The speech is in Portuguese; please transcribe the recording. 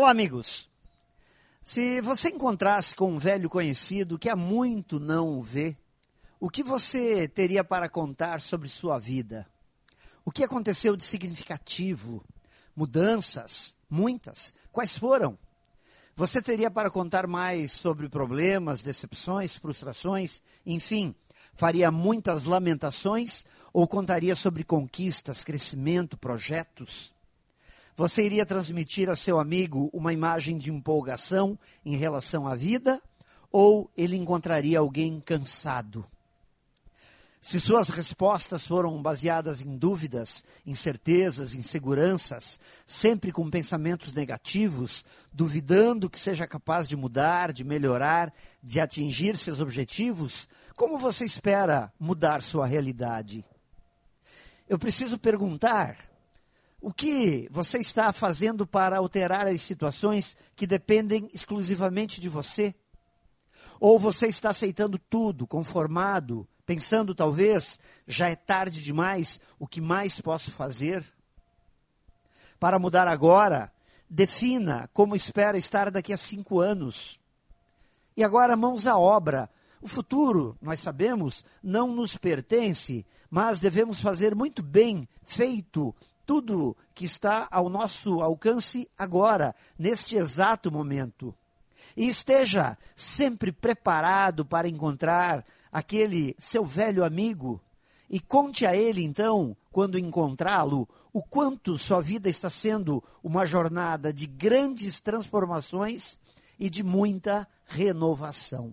Olá, amigos. Se você encontrasse com um velho conhecido que há muito não o vê, o que você teria para contar sobre sua vida? O que aconteceu de significativo? Mudanças? Muitas. Quais foram? Você teria para contar mais sobre problemas, decepções, frustrações, enfim, faria muitas lamentações ou contaria sobre conquistas, crescimento, projetos? Você iria transmitir a seu amigo uma imagem de empolgação em relação à vida? Ou ele encontraria alguém cansado? Se suas respostas foram baseadas em dúvidas, incertezas, inseguranças, sempre com pensamentos negativos, duvidando que seja capaz de mudar, de melhorar, de atingir seus objetivos, como você espera mudar sua realidade? Eu preciso perguntar o que você está fazendo para alterar as situações que dependem exclusivamente de você? Ou você está aceitando tudo, conformado, pensando talvez já é tarde demais, o que mais posso fazer? Para mudar agora, defina como espera estar daqui a cinco anos. E agora, mãos à obra. O futuro, nós sabemos, não nos pertence, mas devemos fazer muito bem feito tudo que está ao nosso alcance agora, neste exato momento. E esteja sempre preparado para encontrar aquele seu velho amigo e conte a ele, então, quando encontrá-lo, o quanto sua vida está sendo uma jornada de grandes transformações e de muita renovação.